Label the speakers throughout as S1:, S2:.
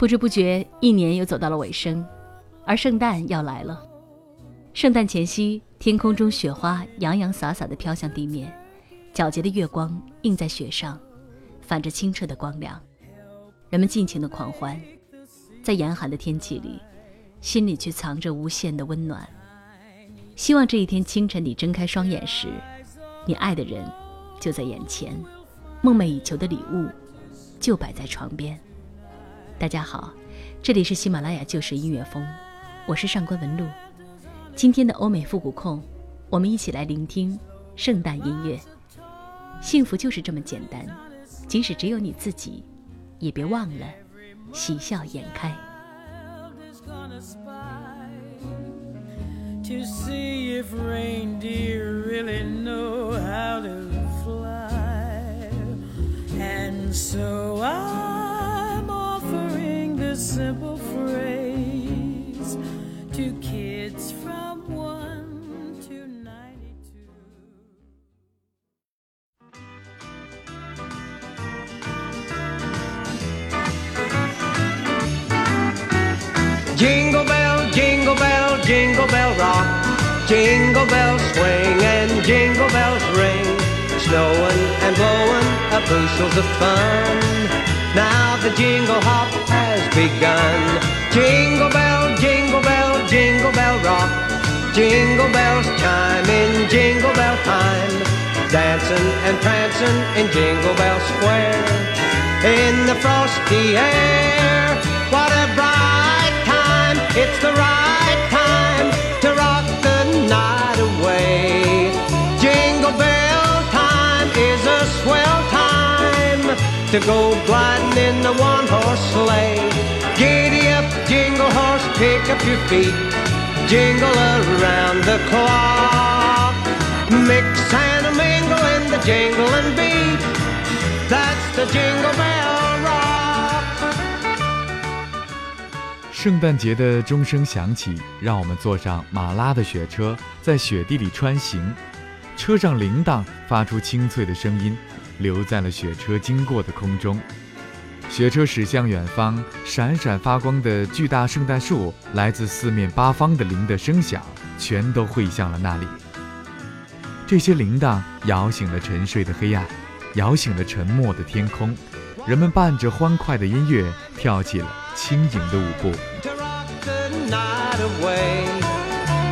S1: 不知不觉，一年又走到了尾声，而圣诞要来了。圣诞前夕，天空中雪花洋洋洒洒地飘向地面，皎洁的月光映在雪上，泛着清澈的光亮。人们尽情的狂欢，在严寒的天气里，心里却藏着无限的温暖。希望这一天清晨，你睁开双眼时，你爱的人就在眼前，梦寐以求的礼物就摆在床边。大家好，这里是喜马拉雅旧时音乐风，我是上官文露。今天的欧美复古控，我们一起来聆听圣诞音乐。幸福就是这么简单，即使只有你自己，也别忘了，喜笑颜开。Jingle bells swing and jingle bells ring, snowing and blowing a bushels of fun. Now the jingle hop has begun.
S2: Jingle bell, jingle bell, jingle bell rock. Jingle bells chime in jingle bell time. Dancing and prancing in Jingle Bell Square. In the frosty air, what a bright time! It's the right night away. Jingle bell time is a swell time to go gliding in the one horse sleigh. Giddy up, jingle horse, pick up your feet. Jingle around the clock. Mix and mingle in the jingling beat. That's the jingle bell. 圣诞节的钟声响起，让我们坐上马拉的雪车，在雪地里穿行。车上铃铛发出清脆的声音，留在了雪车经过的空中。雪车驶向远方，闪闪发光的巨大圣诞树，来自四面八方的铃的声响，全都汇向了那里。这些铃铛摇醒了沉睡的黑暗，摇醒了沉默的天空。人们伴着欢快的音乐，跳起了轻盈的舞步。night away.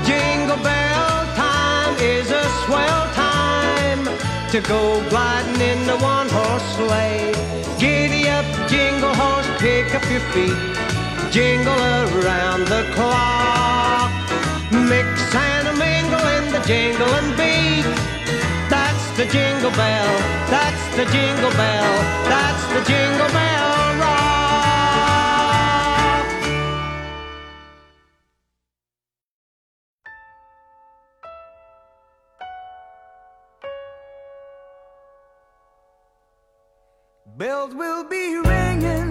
S2: Jingle bell time is a swell time to go gliding in the one horse sleigh. Giddy up, jingle horse, pick up your feet. Jingle around the clock. Mix and a mingle in the jingle and beat. That's the jingle bell, that's the jingle bell, that's the jingle bell rock. Bells will be ringing.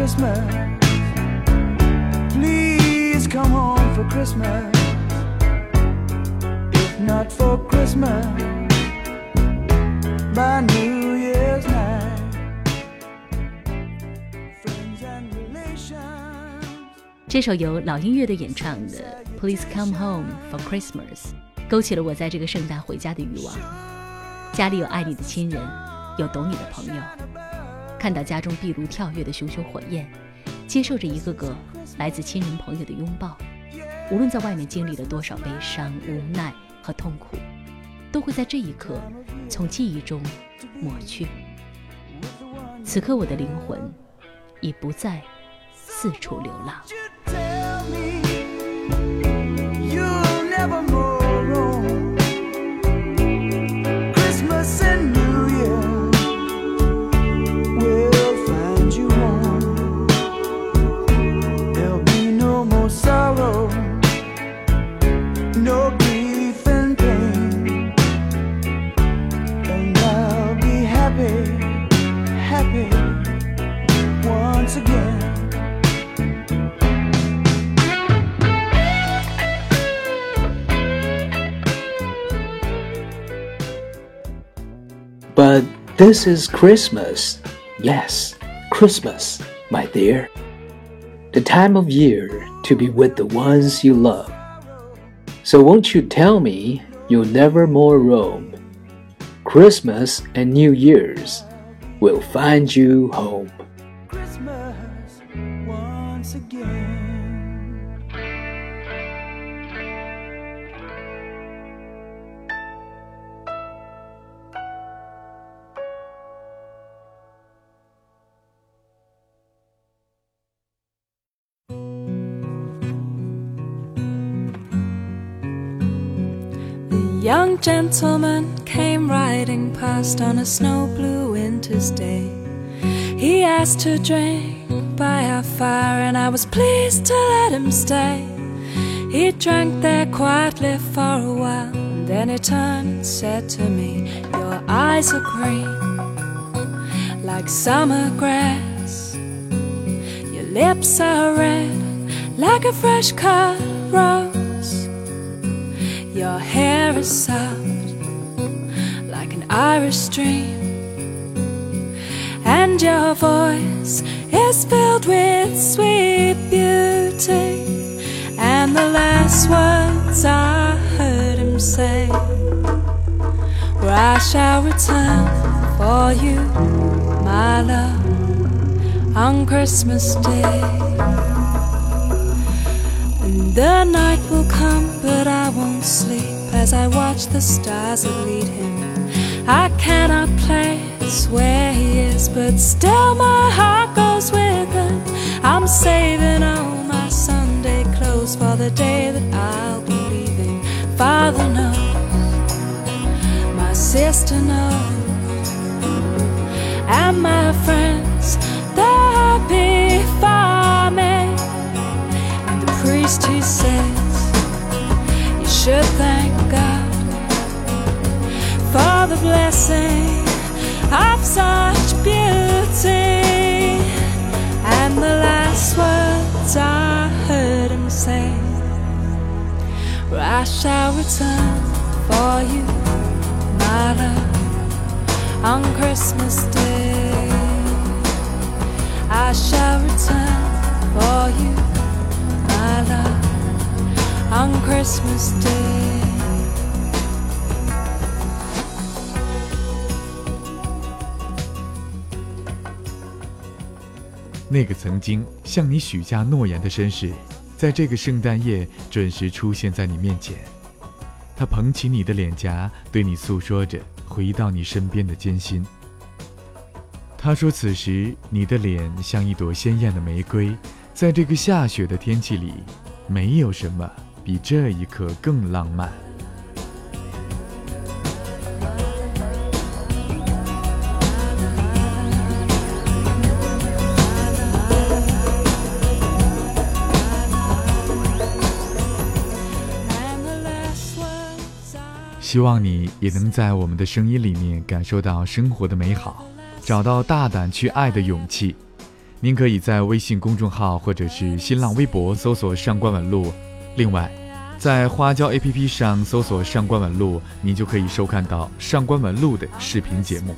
S1: christmas please come home for christmas if not for christmas by new year's night friends and relation 这首由老音乐的演唱的 please come home for christmas 勾起了我在这个圣诞回家的欲望，家里有爱你的亲人，有懂你的朋友。看到家中壁炉跳跃的熊熊火焰，接受着一个个来自亲人朋友的拥抱，无论在外面经历了多少悲伤、无奈和痛苦，都会在这一刻从记忆中抹去。此刻，我的灵魂已不再四处流浪。
S3: This is Christmas. Yes, Christmas, my dear. The time of year to be with the ones you love. So won't you tell me you'll never more roam? Christmas and New Year's will find you home. Christmas once again. A gentleman came riding past on a snow blue winter's day. He asked to drink by our fire, and I was pleased to let him stay. He drank there quietly for a while, and then he turned and said to me, Your eyes are green, like summer grass. Your lips are red, like a fresh cut rose. Your hair is soft like an Irish stream, and your voice is filled with sweet beauty. And the last words I heard him say were, I shall return for you, my love,
S2: on Christmas Day. The night will come, but I won't sleep as I watch the stars that lead him. I cannot place where he is, but still my heart goes with him. I'm saving all my Sunday clothes for the day that I'll be leaving. Father knows, my sister knows, and my friend. should thank God for the blessing of such beauty. And the last words I heard him say were, I shall return for you, my love, on Christmas Day. I shall return for you, my love. on Christmas Day. 那个曾经向你许下诺言的绅士，在这个圣诞夜准时出现在你面前。他捧起你的脸颊，对你诉说着回到你身边的艰辛。他说：“此时你的脸像一朵鲜艳的玫瑰，在这个下雪的天气里，没有什么。”比这一刻更浪漫。希望你也能在我们的声音里面感受到生活的美好，找到大胆去爱的勇气。您可以在微信公众号或者是新浪微博搜索“上官文露”，另外。在花椒 APP 上搜索“上官文露”，你就可以收看到上官文露的视频节目。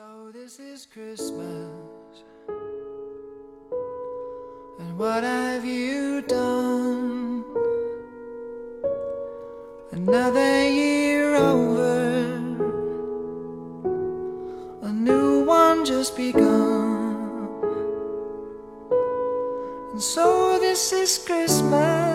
S2: So this is Christmas. And what have you done? Another year over. A new one just begun. And so this is Christmas.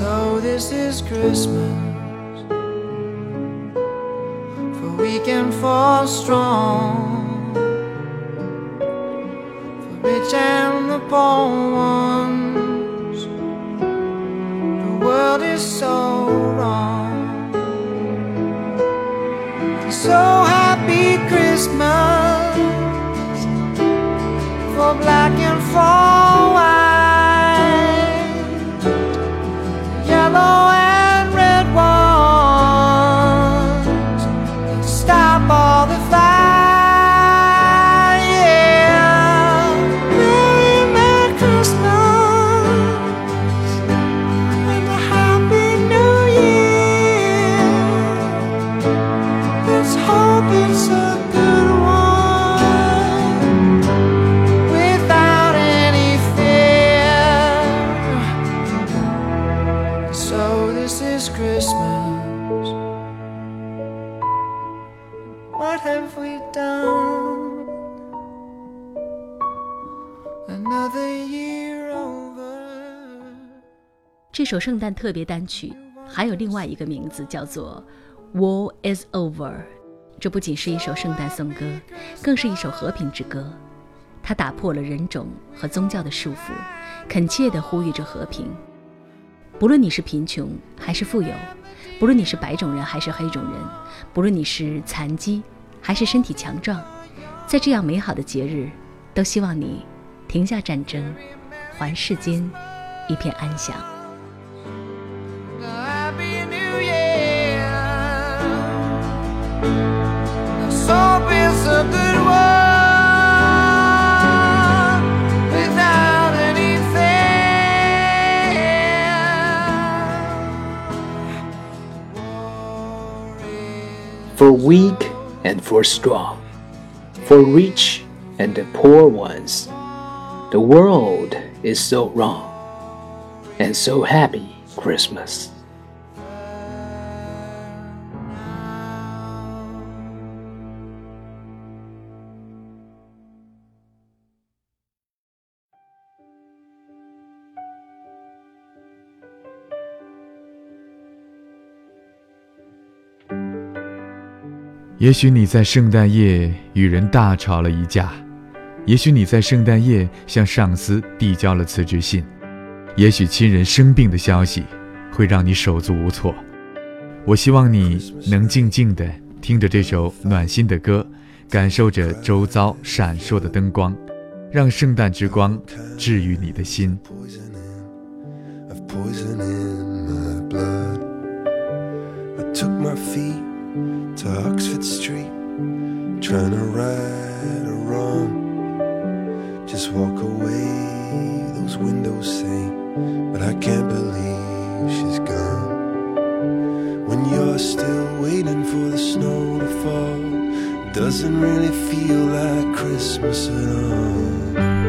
S1: so this is Christmas. For we can fall strong. For rich and the poor ones. The world is so wrong. So happy Christmas for black. 首圣诞特别单曲，还有另外一个名字叫做《War Is Over》。这不仅是一首圣诞颂歌，更是一首和平之歌。它打破了人种和宗教的束缚，恳切地呼吁着和平。不论你是贫穷还是富有，不论你是白种人还是黑种人，不论你是残疾还是身体强壮，在这样美好的节日，都希望你停下战争，还世间一片安详。
S3: for weak and for strong, for rich and the poor ones. The world is so wrong, and so happy Christmas.
S2: 也许你在圣诞夜与人大吵了一架，也许你在圣诞夜向上司递交了辞职信，也许亲人生病的消息会让你手足无措。我希望你能静静地听着这首暖心的歌，感受着周遭闪烁的灯光，让圣诞之光治愈你的心。took I feet my to Oxford Street, trying to right a wrong. Just walk away, those windows say, but I can't believe she's gone. When you're still waiting for the snow to fall, doesn't really feel like Christmas at all.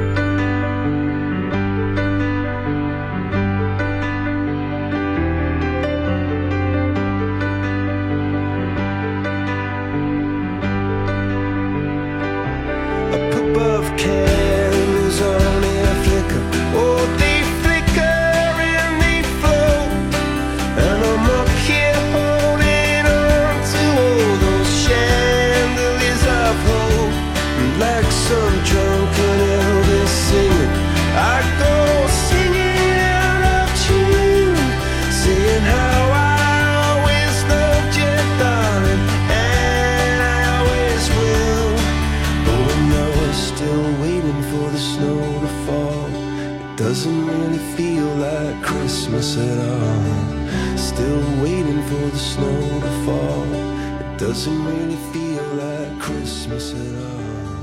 S3: Doesn't really feel like Christmas at all.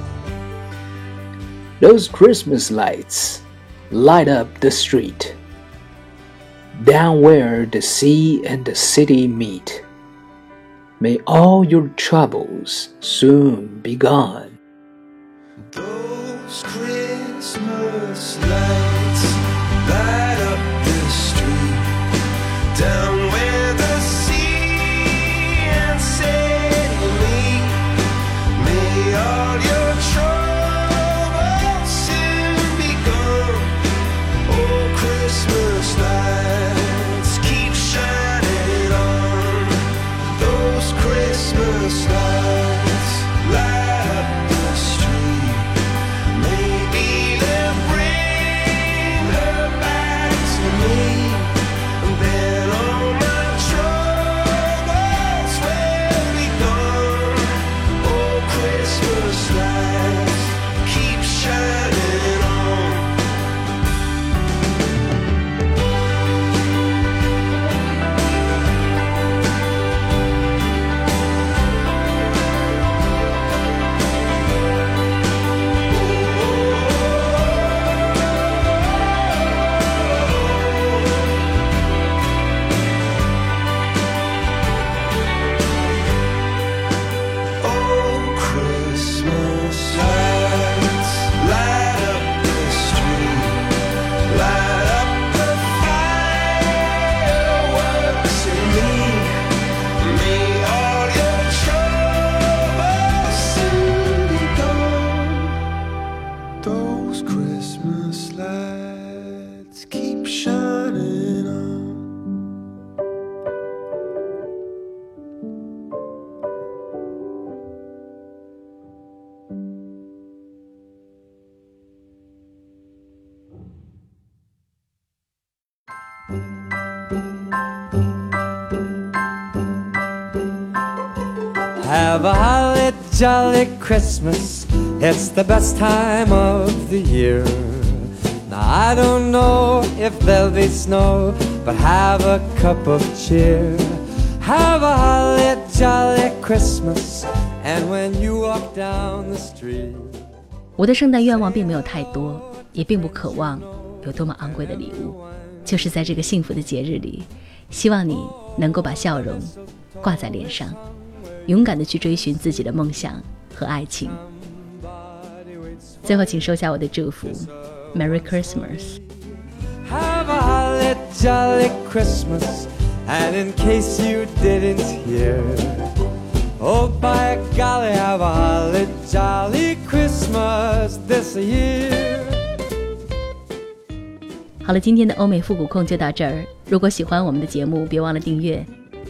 S3: Those Christmas lights light up the street. Down where the sea and the city meet. May all your troubles soon be gone. Those Christmas lights.
S1: Have holly Christmas. the the a year. have best time jolly It's I don't of 我的圣诞愿望并没有太多，也并不渴望有多么昂贵的礼物，就是在这个幸福的节日里，希望你能够把笑容挂在脸上。勇敢的去追寻自己的梦想和爱情。最后，请收下我的祝福，Merry Christmas。好了，今天的欧美复古控就到这儿。如果喜欢我们的节目，别忘了订阅。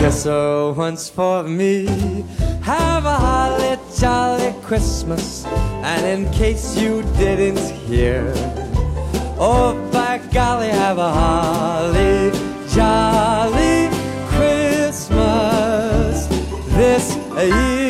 S1: kiss
S4: her once for me. Have a holly jolly Christmas, and in case you didn't hear, oh by golly, have a holly jolly Christmas this year.